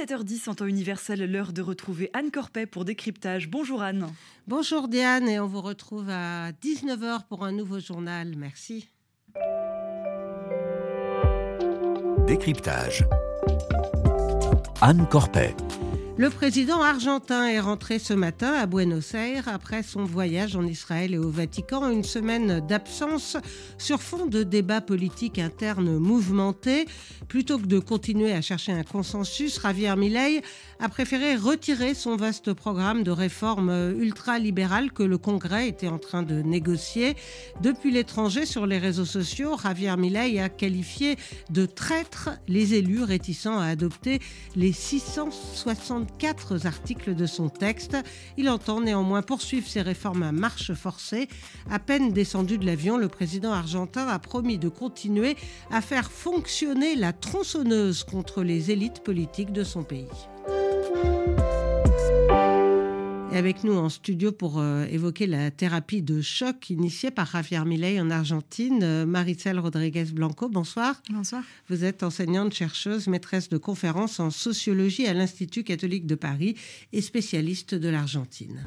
17h10 en temps universel, l'heure de retrouver Anne Corpet pour décryptage. Bonjour Anne. Bonjour Diane et on vous retrouve à 19h pour un nouveau journal. Merci. Décryptage. Anne Corpet. Le président argentin est rentré ce matin à Buenos Aires après son voyage en Israël et au Vatican, une semaine d'absence sur fond de débats politiques internes mouvementés. Plutôt que de continuer à chercher un consensus, Javier Milei a préféré retirer son vaste programme de réformes ultra-libérales que le Congrès était en train de négocier. Depuis l'étranger, sur les réseaux sociaux, Javier Milei a qualifié de traîtres les élus réticents à adopter les 660 quatre articles de son texte. Il entend néanmoins poursuivre ses réformes à marche forcée. À peine descendu de l'avion, le président argentin a promis de continuer à faire fonctionner la tronçonneuse contre les élites politiques de son pays. Et avec nous en studio pour euh, évoquer la thérapie de choc initiée par Javier Milei en Argentine, euh, Maricel Rodriguez Blanco, bonsoir. Bonsoir. Vous êtes enseignante, chercheuse, maîtresse de conférences en sociologie à l'Institut catholique de Paris et spécialiste de l'Argentine.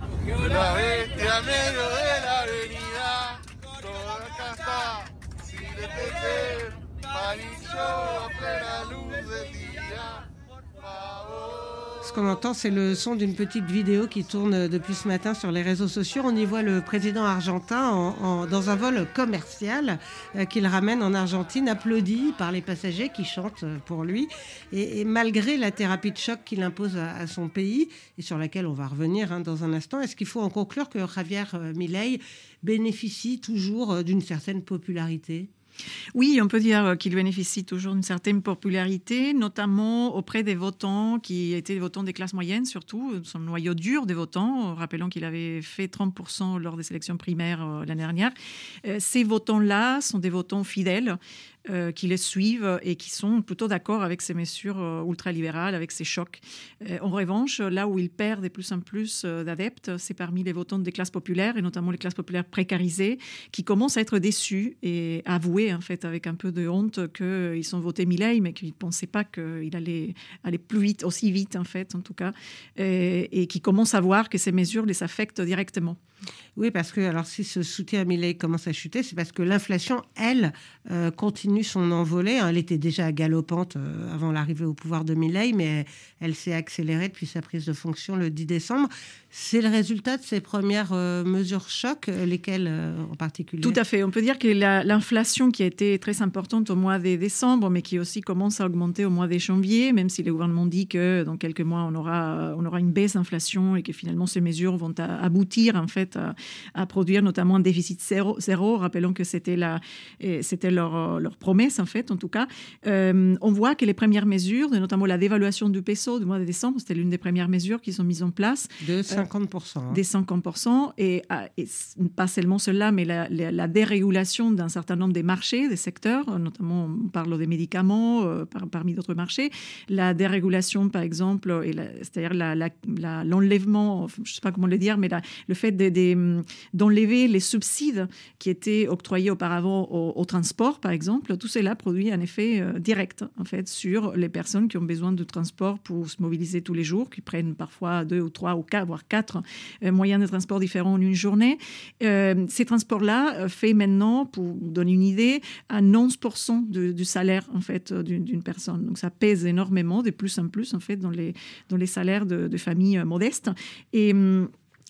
Ce qu'on entend, c'est le son d'une petite vidéo qui tourne depuis ce matin sur les réseaux sociaux. On y voit le président argentin dans un vol commercial euh, qu'il ramène en Argentine, applaudi par les passagers qui chantent pour lui. Et, malgré la thérapie de choc qu'il impose à, son pays, et sur laquelle on va revenir hein, dans un instant, est-ce qu'il faut en conclure que Javier euh, Milei bénéficie toujours euh, d'une certaine popularité? Oui, on peut dire qu'il bénéficie toujours d'une certaine popularité, notamment auprès des votants qui étaient des votants des classes moyennes, surtout, son noyau dur des votants. Rappelons qu'il avait fait 30% lors des élections primaires euh, l'année dernière. Euh, ces votants-là sont des votants fidèles euh, qui les suivent et qui sont plutôt d'accord avec ces mesures euh, ultralibérales, avec ces chocs. Euh, en revanche, là où ils perdent de plus en plus d'adeptes, c'est parmi les votants des classes populaires et notamment les classes populaires précarisées qui commencent à être déçus et à avouer en fait avec un peu de honte qu'ils sont votés Milley mais qu'ils ne pensaient pas qu'il allait aller plus vite, aussi vite en fait en tout cas, et, et qui commencent à voir que ces mesures les affectent directement. Oui, parce que alors si ce soutien à Millet commence à chuter, c'est parce que l'inflation, elle, euh, continue son envolée. Hein. Elle était déjà galopante euh, avant l'arrivée au pouvoir de Millet, mais elle, s'est accélérée depuis sa prise de fonction le 10 décembre. C'est le résultat de ces premières euh, mesures choc, lesquelles en particulier? Tout à fait. On peut dire que l'inflation qui a été très importante au mois de décembre, mais qui aussi commence à augmenter au mois de janvier, même si le gouvernement dit que dans quelques mois on aura, on aura une baisse d'inflation et que finalement ces mesures vont aboutir en fait à, produire notamment un déficit zéro. zéro. Rappelons que c'était c'était leur, leur, promesse, en fait, en tout cas. Euh, on voit que les premières mesures, notamment la dévaluation du peso du mois de décembre, c'était l'une des premières mesures qui sont mises en place. De 50%. Euh, Des 50%. Et, ah, pas seulement cela, mais la, la, dérégulation d'un certain nombre des marchés, des secteurs, notamment on parle des médicaments, euh, parmi d'autres marchés. La dérégulation, par exemple, c'est-à-dire l'enlèvement, je ne sais pas comment le dire, mais le fait d'enlever les subsides qui étaient octroyés auparavant au, transport, par exemple, tout cela produit un effet euh, direct en fait sur les personnes qui ont besoin de transport pour se mobiliser tous les jours, qui prennent parfois deux ou trois ou quatre, voire quatre euh, moyens de transport différents en une journée. Euh, ces transports-là fait maintenant, pour vous donner une idée, à 11% du salaire en fait d'une personne. Donc ça pèse énormément, de plus en plus en fait dans les dans les salaires de, familles modestes et hum,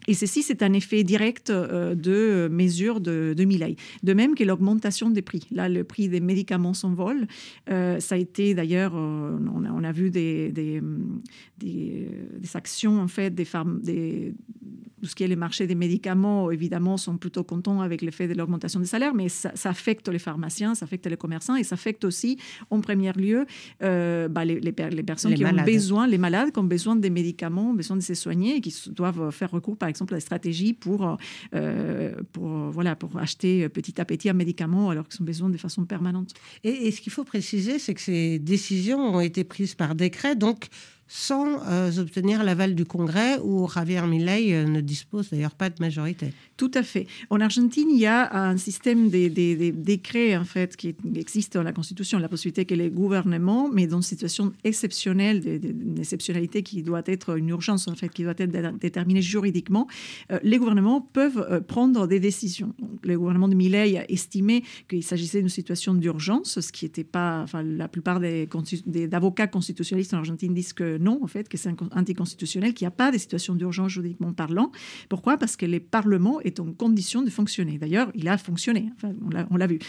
et ceci, c'est un effet direct euh, de mesure de, de De même que l'augmentation des prix. Là, le prix des médicaments s'envole. Euh, ça a été d'ailleurs, euh, on, a vu des, des, actions, en fait, des, des, tout ce qui est les marchés des médicaments, évidemment, sont plutôt contents avec l'effet de l'augmentation des salaires, mais ça, affecte les pharmaciens, ça affecte les commerçants et ça affecte aussi, en premier lieu, bah, les, les, personnes qui ont besoin, les malades qui ont besoin des médicaments, ont besoin de se soigner et qui doivent faire recours, par exemple, la stratégie pour, euh, pour, voilà, pour acheter petit à petit un médicament alors qu'ils ont besoin de façon permanente. Et, ce qu'il faut préciser, c'est que ces décisions ont été prises par décret, donc sans obtenir l'aval du Congrès, où Javier Milei ne dispose d'ailleurs pas de majorité. Tout à fait. En Argentine, il y a un système des, décrets en fait qui existe dans la Constitution, la possibilité que les gouvernements, mais dans une situation exceptionnelle, une exceptionnalité qui doit être une urgence en fait, qui doit être déterminée juridiquement, les gouvernements peuvent prendre des décisions. le gouvernement de Milei a estimé qu'il s'agissait d'une situation d'urgence, ce qui n'était pas. Enfin, la plupart des, avocats constitutionnalistes en Argentine disent que non, en fait, que c'est anticonstitutionnel, qu'il n'y a pas de situation d'urgence juridiquement parlant. Pourquoi? Parce que le Parlement est en condition de fonctionner. D'ailleurs, il a fonctionné, enfin, on l'a vu.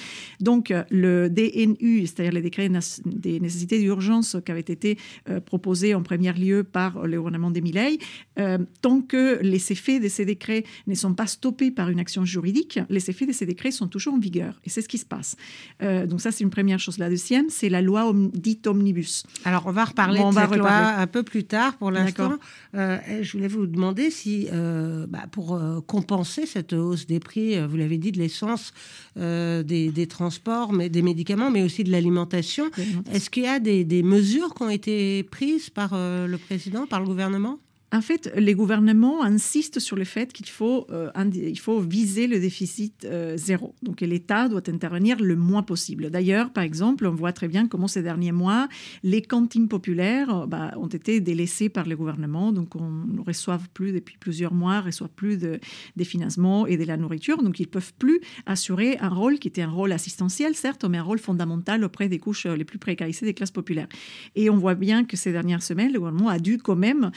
Donc, euh, le DNU, c'est-à-dire les décrets des nécessités d'urgence qui avaient été euh, proposés en premier lieu par le gouvernement de Milei, euh, tant que les effets de ces décrets ne sont pas stoppés par une action juridique, les effets de ces décrets sont toujours en vigueur. Et c'est ce qui se passe. donc ça, c'est une première chose. La deuxième, c'est la loi dite omnibus. Alors, on va reparler de cette loi un peu plus tard. Pour l'instant, je voulais vous demander si, bah, pour compenser cette hausse des prix, vous l'avez dit, de l'essence, des, transports, mais des médicaments, mais aussi de l'alimentation, est-ce qu'il y a des, des, mesures qui ont été prises par le président, par le gouvernement? En fait, les gouvernements insistent sur le fait qu'il faut, euh, faut viser le déficit euh, zéro. Donc l'État doit intervenir le moins possible. D'ailleurs, par exemple, on voit très bien comment ces derniers mois, les cantines populaires euh, bah, ont été délaissées par le gouvernement. Donc on ne reçoit plus, depuis plusieurs mois, ne reçoit plus de, des financements et de la nourriture. Donc ils ne peuvent plus assurer un rôle qui était un rôle assistentiel, certes, mais un rôle fondamental auprès des couches les plus précarisées des classes populaires. Et on voit bien que ces dernières semaines, le gouvernement a dû quand même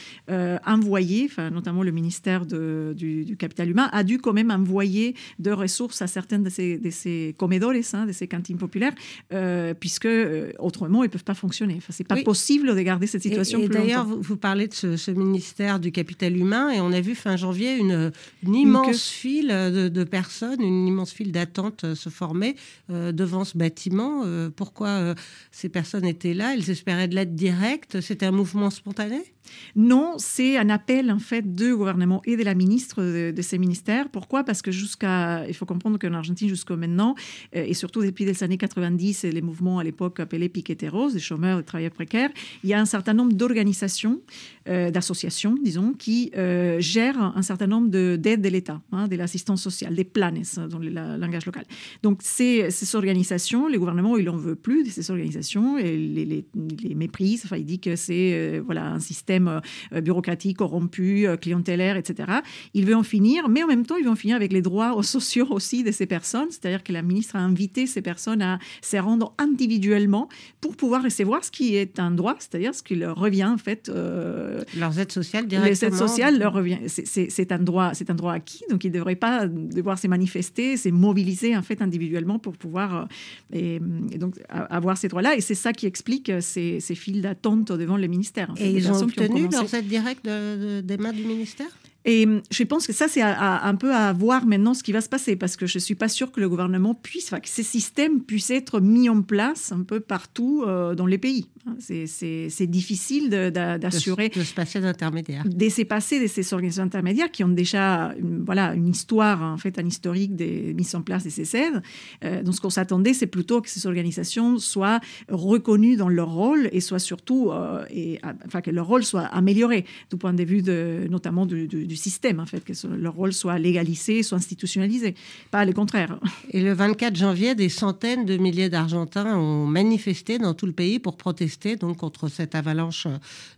envoyé, enfin, notamment le ministère du, capital humain, a dû quand même envoyer de ressources à certaines de ces, de ces comedores, hein, de ces cantines populaires, euh, puisque euh, autrement, ils ne peuvent pas fonctionner. Enfin, Ce n'est pas possible de garder cette situation et, D'ailleurs, vous, parlez de ce, ministère du capital humain, et on a vu fin janvier une, immense file de, personnes, une immense file d'attente euh, se former devant ce bâtiment. pourquoi ces personnes étaient là? Elles espéraient de l'aide directe? C'était un mouvement spontané? Non, c'est un appel en fait du gouvernement et de la ministre de, ces ministères. Pourquoi? Parce que jusqu'à, il faut comprendre qu'en Argentine jusqu'à maintenant, euh, et surtout depuis les années 90 et les mouvements à l'époque appelés piqueteros, des chômeurs, des travailleurs précaires, il y a un certain nombre d'organisations, euh, d'associations, disons, qui euh, gèrent un certain nombre d'aides de, l'État, hein, de l'assistance sociale, des planes dans le langage local. Donc ces, ces organisations, les gouvernements, ils n'en veulent plus de ces organisations et les, les, les méprisent. Enfin, il dit que c'est voilà un système euh, bureaucratique, corrompu, euh, clientélaire, etc. Il veut en finir, mais en même temps, il veut en finir avec les droits sociaux aussi de ces personnes. C'est-à-dire que la ministre a invité ces personnes à se rendre individuellement pour pouvoir recevoir ce qui est un droit, c'est-à-dire ce qui leur revient en fait. Euh, Leurs aides sociales directement. Les aides sociales leur revient. C'est un droit, c'est un droit acquis, donc ils ne devraient pas devoir se manifester, se mobiliser en fait individuellement pour pouvoir et, donc avoir ces droits-là. Et c'est ça qui explique ces, ces files d'attente devant les ministères. et ils ont obtenu leur aide directe des mains du ministère? Et hum, je pense que ça, c'est un peu à voir maintenant ce qui va se passer, parce que je ne suis pas sûre que le gouvernement puisse, enfin, que ces systèmes puissent être mis en place un peu partout euh, dans les pays. Hein, c'est difficile d'assurer. De, se passer d'intermédiaires. De se passer de ces organisations intermédiaires qui ont déjà une, voilà, une histoire, en fait, un historique des mises en place de ces aides. Euh, donc, ce qu'on s'attendait, c'est plutôt que ces organisations soient reconnues dans leur rôle et soient surtout, euh, et, enfin, que leur rôle soit amélioré du point de vue de, notamment du, du système, en fait, que leur rôle soit légalisé, soit institutionnalisé, pas le contraire. Et le 24 janvier, des centaines de milliers d'Argentins ont manifesté dans tout le pays pour protester donc contre cette avalanche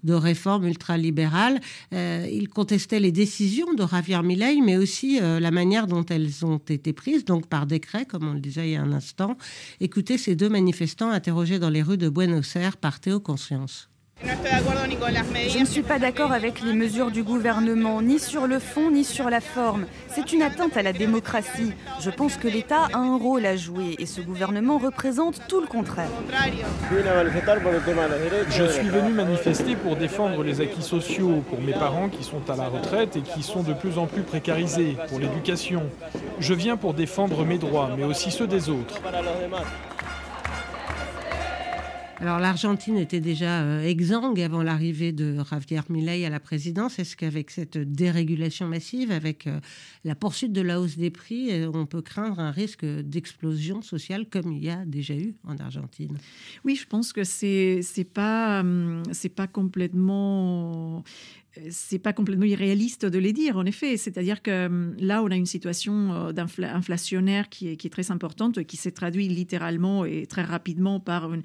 de réformes ultralibérales. Euh, ils contestaient les décisions de Javier Milei, mais aussi euh, la manière dont elles ont été prises, donc par décret, comme on le disait il y a un instant. Écoutez ces deux manifestants interrogés dans les rues de Buenos Aires par Théo Conscience. Je ne suis pas d'accord avec les mesures du gouvernement, ni sur le fond, ni sur la forme. C'est une atteinte à la démocratie. Je pense que l'État a un rôle à jouer et ce gouvernement représente tout le contraire. Je suis venu manifester pour défendre les acquis sociaux pour mes parents qui sont à la retraite et qui sont de plus en plus précarisés, pour l'éducation. Je viens pour défendre mes droits, mais aussi ceux des autres. Alors l'Argentine était déjà euh, exsangue avant l'arrivée de Javier Milei à la présidence. Est-ce qu'avec cette dérégulation massive, avec euh, la poursuite de la hausse des prix, euh, on peut craindre un risque d'explosion sociale comme il y a déjà eu en Argentine? Oui, je pense que c'est c'est pas hum, c'est pas complètement c'est pas complètement irréaliste de les dire, en effet. C'est-à-dire que hum, là, on a une situation euh, inflationnaire qui est, qui est très importante, qui s'est traduite littéralement et très rapidement par une,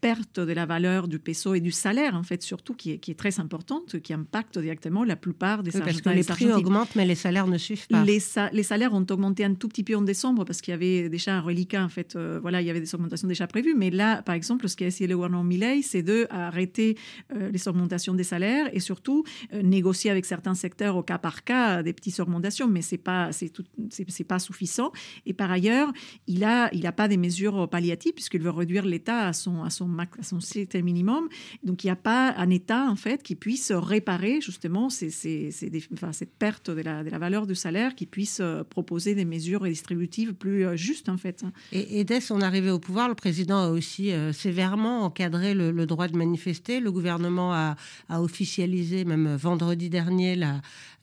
perte de la valeur du peso et du salaire, en fait, surtout, qui est, qui est très importante, qui impacte directement la plupart des oui, Parce que les prix augmentent, mais les salaires ne suivent pas. Les, les, salaires ont augmenté un tout petit peu en décembre parce qu'il y avait déjà un reliquat, en fait. Euh, voilà, il y avait des augmentations déjà prévues. Mais là, par exemple, ce qu'a essayé le gouvernement Milley, c'est d'arrêter euh, les augmentations des salaires et surtout négocier avec certains secteurs au cas par cas des petites augmentations, mais c'est pas c'est c'est pas suffisant. Et par ailleurs, il a il a pas des mesures palliatives puisqu'il veut réduire l'État à son à son à son minimum. Donc il n'y a pas un État en fait qui puisse réparer justement ces, ces, enfin, cette perte de la, de la valeur du salaire, qui puisse euh, proposer des mesures redistributives plus euh, justes en fait. Et, dès son arrivée au pouvoir, le président a aussi sévèrement encadré le, droit de manifester. Le gouvernement a officialisé même vendredi dernier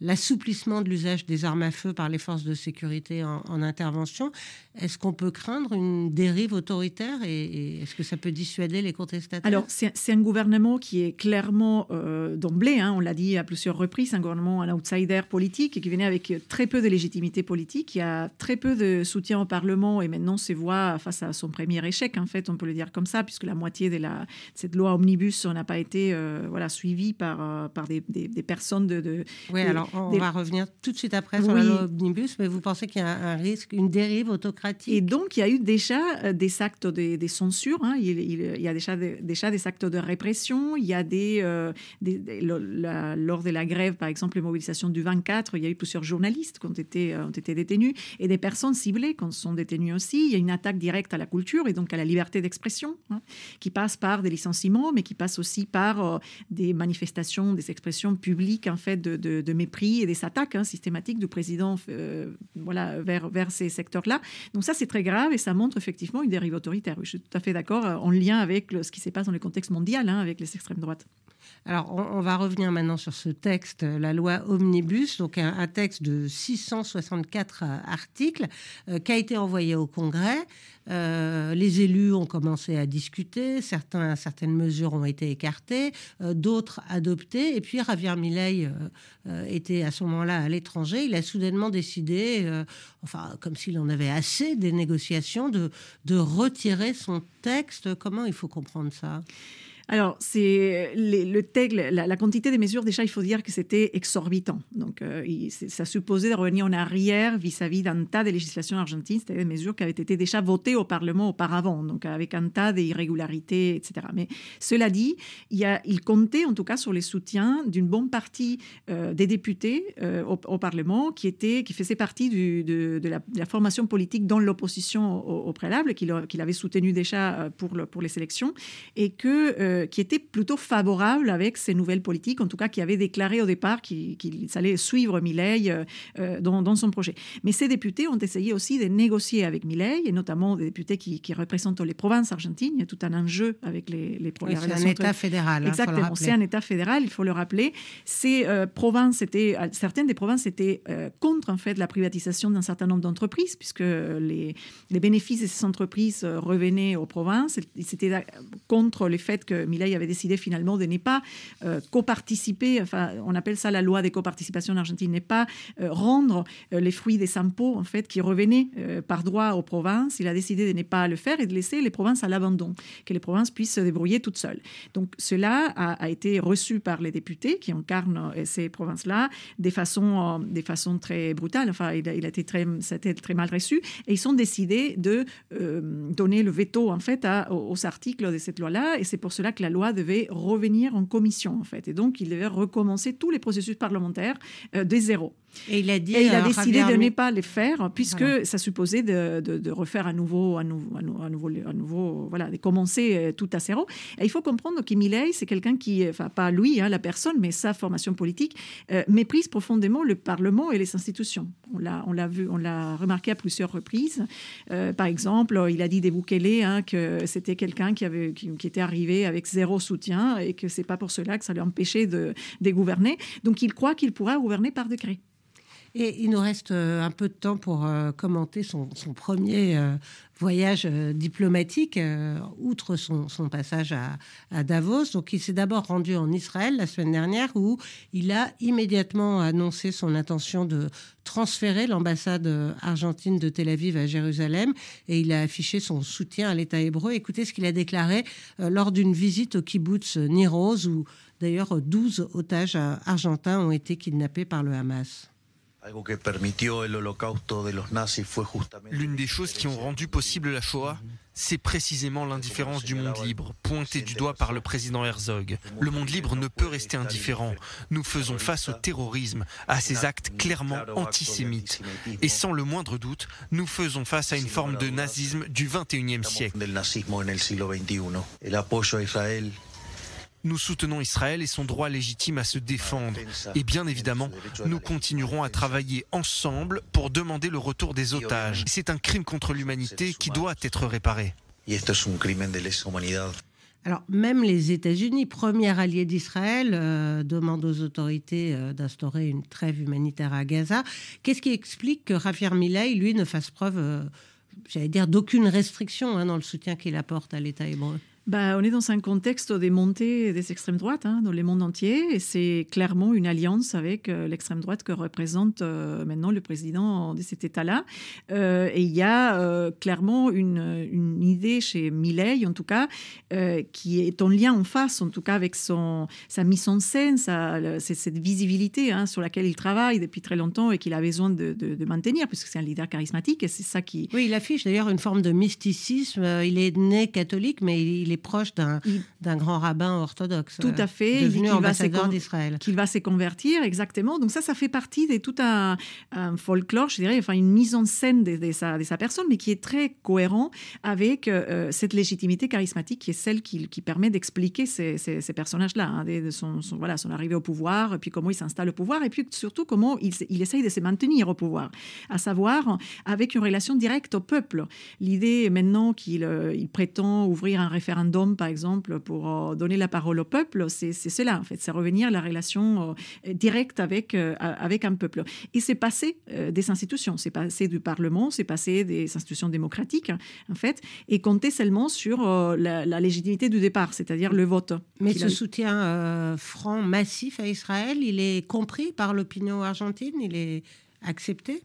l'assouplissement de l'usage des armes à feu par les forces de sécurité en, intervention. Est-ce qu'on peut craindre une dérive autoritaire et, est-ce que ça peut dissuader les contestataires? Alors, c'est un gouvernement qui est clairement euh, d'emblée, hein, on l'a dit à plusieurs reprises, un gouvernement, un outsider politique qui venait avec très peu de légitimité politique, qui a très peu de soutien au Parlement et maintenant se voit face à son premier échec, en fait, on peut le dire comme ça, puisque la moitié de, cette loi omnibus n'a pas été euh, voilà, suivie par, euh, par des, des personnes de. oui, alors on va revenir tout de suite après sur la loi Omnibus, mais vous pensez qu'il y a un risque, une dérive autocratique? Et donc, il y a eu déjà euh, des actes de, des censures, hein. il, y a déjà, déjà des actes de répression, il y a des. Euh, lors de la grève, par exemple, les mobilisations du 24, il y a eu plusieurs journalistes qui ont été, euh, ont été détenus et des personnes ciblées qui sont détenues aussi. Il y a une attaque directe à la culture et donc à la liberté d'expression, hein, qui passe par des licenciements, mais qui passe aussi par des manifestations, des expressions public en fait de, mépris et des attaques hein, systématiques du président euh, voilà, vers, vers ces secteurs-là. Donc ça, c'est très grave et ça montre effectivement une dérive autoritaire. je suis tout à fait d'accord euh, en lien avec ce qui se passe dans le contexte mondial hein, avec les extrêmes droites. Alors, on, va revenir maintenant sur ce texte, la loi Omnibus, donc un, texte de 664 euh, articles qui a été envoyé au Congrès. les élus ont commencé à discuter, certaines mesures ont été écartées, d'autres adoptées, et puis Javier Milei euh, était à ce moment-là à l'étranger, il a soudainement décidé, euh, enfin comme s'il en avait assez des négociations, de retirer son texte. Comment il faut comprendre ça? Alors, c'est le la, quantité des mesures, déjà, il faut dire que c'était exorbitant. Donc, euh, ça supposait de revenir en arrière vis-à-vis d'un tas de législations argentines, c'est-à-dire des mesures qui avaient été déjà votées au Parlement auparavant, donc avec un tas d'irrégularités, etc. Mais cela dit, il, comptait en tout cas sur les soutiens d'une bonne partie euh, des députés euh, au, Parlement qui, était, qui faisait partie de, la, formation politique dans l'opposition au, préalable, qu'il avait soutenu déjà pour, pour les élections, et que euh, qui était plutôt favorable avec ces nouvelles politiques, en tout cas qui avait déclaré au départ qu'il allait suivre Milei euh, euh, dans, son projet. Mais ces députés ont essayé aussi de négocier avec Milei, et notamment des députés qui, représentent les provinces argentines. Il y a tout un enjeu avec les, les oui, C'est un État fédéral. Hein, Exactement, c'est un État fédéral, il faut le rappeler. Ces provinces étaient, certaines des provinces étaient contre en fait la privatisation d'un certain nombre d'entreprises, puisque les, les bénéfices de ces entreprises revenaient aux provinces. C'était contre le fait que Milei avait décidé finalement de ne pas euh, coparticiper, enfin, on appelle ça la loi des coparticipations en Argentine, n'est pas euh, rendre euh, les fruits des impôts en fait qui revenaient par droit aux provinces. Il a décidé de ne pas le faire et de laisser les provinces à l'abandon, que les provinces puissent se débrouiller toutes seules. Donc cela a, été reçu par les députés qui incarnent ces provinces-là des façons, des façons très brutales. Enfin, il a, été très, ça a été très mal reçu et ils ont décidé de donner le veto en fait aux articles de cette loi-là et c'est pour cela que la loi devait revenir en commission, en fait. Et donc, il devait recommencer tous les processus parlementaires de zéro. Et il a dit. il a décidé de ne pas les faire puisque ça supposait de, refaire à nouveau, à nouveau, à nouveau, à nouveau, voilà, de commencer tout à zéro. Et il faut comprendre que Milley, c'est quelqu'un qui, enfin pas lui, hein, la personne, mais sa formation politique méprise profondément le Parlement et les institutions. On l'a, on l'a vu, on l'a remarqué à plusieurs reprises. par exemple, il a dit des Bukele hein, que c'était quelqu'un qui avait, qui, était arrivé avec zéro soutien et que c'est pas pour cela que ça lui empêchait de, de gouverner. Donc il croit qu'il pourra gouverner par décret. Et il nous reste euh, un peu de temps pour euh, commenter son, premier euh, voyage diplomatique, outre son, passage à, Davos. Donc il s'est d'abord rendu en Israël la semaine dernière, où il a immédiatement annoncé son intention de transférer l'ambassade argentine de Tel Aviv à Jérusalem, et il a affiché son soutien à l'État hébreu. Écoutez ce qu'il a déclaré lors d'une visite au kibbutz Niroz, où d'ailleurs 12 otages argentins ont été kidnappés par le Hamas. L'une des choses qui ont rendu possible la Shoah, c'est précisément l'indifférence du monde libre, pointée du doigt par le président Herzog. Le monde libre ne peut rester indifférent. Nous faisons face au terrorisme, à ces actes clairement antisémites. Et sans le moindre doute, nous faisons face à une forme de nazisme du 21e siècle. Nous soutenons Israël et son droit légitime à se défendre. Et bien évidemment, nous continuerons à travailler ensemble pour demander le retour des otages. C'est un crime contre l'humanité qui doit être réparé. Alors, même les États-Unis, premier allié d'Israël, euh, demandent aux autorités euh, d'instaurer une trêve humanitaire à Gaza. Qu'est-ce qui explique que Javier Milei, lui, ne fasse preuve, euh, j'allais dire, d'aucune restriction hein, dans le soutien qu'il apporte à l'État hébreu? Bah, on est dans un contexte des montées des extrêmes droites hein, dans le monde entier et c'est clairement une alliance avec euh, l'extrême droite que représente euh, maintenant le président de cet État-là. Euh, et il y a clairement une, une, idée chez Milley, en tout cas, qui est en lien en face, en tout cas avec son, sa mise en scène, sa, cette visibilité hein, sur laquelle il travaille depuis très longtemps et qu'il a besoin de, de, maintenir, puisque c'est un leader charismatique et c'est ça qui... Oui, il affiche d'ailleurs une forme de mysticisme. Il est né catholique, mais il est proche d'un grand rabbin orthodoxe. Tout à fait. Devenu ambassadeur d'Israël. Qu'il va se convertir, exactement. Donc ça, ça fait partie de tout un, folklore, je dirais, enfin une mise en scène de, sa, de sa, personne, mais qui est très cohérent avec euh, cette légitimité charismatique qui est celle qui, qui permet d'expliquer ces, ces, personnages-là, hein, de son, voilà, son arrivée au pouvoir, puis comment il s'installe au pouvoir, et puis surtout comment il, il essaye de se maintenir au pouvoir, à savoir avec une relation directe au peuple. L'idée maintenant qu'il euh, il prétend ouvrir un référendum par exemple, pour euh, donner la parole au peuple, c'est cela, en fait. C'est revenir à la relation euh, directe avec, euh, avec un peuple. Et c'est passé des institutions, c'est passé du Parlement, c'est passé des institutions démocratiques, en fait, et compter seulement sur la, légitimité du départ, c'est-à-dire le vote. Mais ce soutien franc, massif à Israël, il est compris par l'opinion argentine, il est accepté?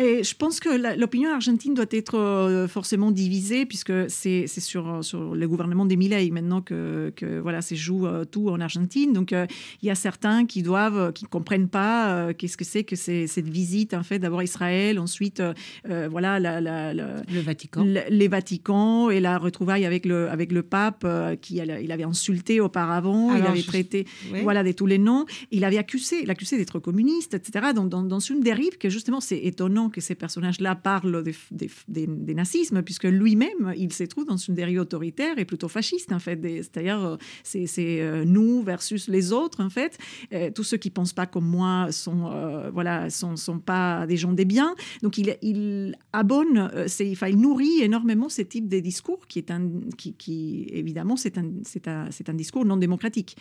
Et je pense que l'opinion argentine doit être euh, forcément divisée, puisque c'est sur, sur le gouvernement des Milley maintenant que, que voilà, c'est joue euh, tout en Argentine. Donc, euh, il y a certains qui doivent, qui comprennent pas qu'est-ce que c'est que cette visite, en fait, d'abord Israël, ensuite, voilà, la, le Vatican. les Vaticans et la retrouvaille avec le, avec le pape, qui il avait insulté auparavant, il avait traité, voilà, de tous les noms. Il avait accusé, l'accusé d'être communiste, etc. Donc, dans, dans une dérive que, justement, c'est étonnant que ces personnages-là parlent des, nazismes, puisque lui-même, il se trouve dans une dérive autoritaire et plutôt fasciste, en fait. C'est-à-dire, euh, c'est euh, nous versus les autres, en fait. Euh, tous ceux qui ne pensent pas comme moi sont, voilà, sont, sont pas des gens des biens. Donc, il, il abonne, enfin, il nourrit énormément ce type de discours qui est un, qui évidemment, c'est un, un, un discours non démocratique.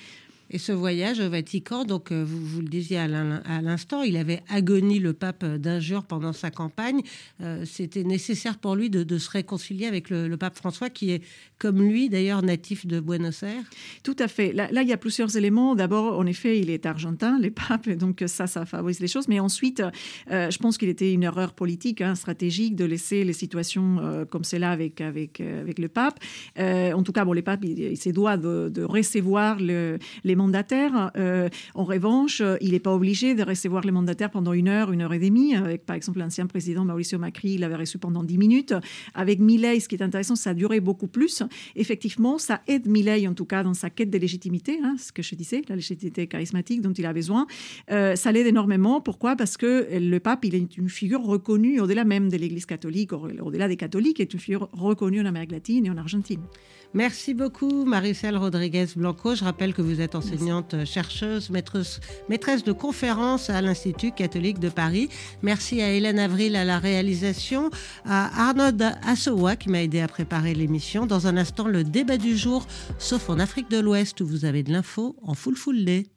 Et ce voyage au Vatican, donc euh, vous, le disiez à l'instant, il avait agoni le pape d'injures pendant sa campagne. Euh, c'était nécessaire pour lui de, se réconcilier avec le, pape François, qui est, comme lui d'ailleurs, natif de Buenos Aires. Tout à fait. Là, il y a plusieurs éléments. D'abord, en effet, il est argentin, les papes, donc ça, ça favorise les choses. Mais ensuite, euh, je pense qu'il était une erreur politique, hein, stratégique, de laisser les situations comme celle-là avec, avec, avec le pape. en tout cas, bon, les papes, il, il se doit de, de recevoir le, les mandataires. en revanche, il n'est pas obligé de recevoir les mandataires pendant une heure, une heure et demie. Avec, par exemple, l'ancien président Mauricio Macri, il l'avait reçu pendant dix minutes. Avec Milei, ce qui est intéressant, ça a duré beaucoup plus. Effectivement, ça aide Milei, en tout cas, dans sa quête de légitimité, hein, ce que je disais, la légitimité charismatique dont il a besoin. ça l'aide énormément. Pourquoi? Parce que le pape, il est une figure reconnue au-delà même de l'Église catholique, au-delà des catholiques, est une figure reconnue en Amérique latine et en Argentine. Merci beaucoup, Maricel Rodriguez Blanco. Je rappelle que vous êtes enseignante chercheuse, maîtresse, maîtresse de conférences à l'Institut catholique de Paris. Merci à Hélène Avril à la réalisation, à Arnaud Assowa qui m'a aidé à préparer l'émission. Dans un instant, le débat du jour, sauf en Afrique de l'Ouest où vous avez de l'info en full full day.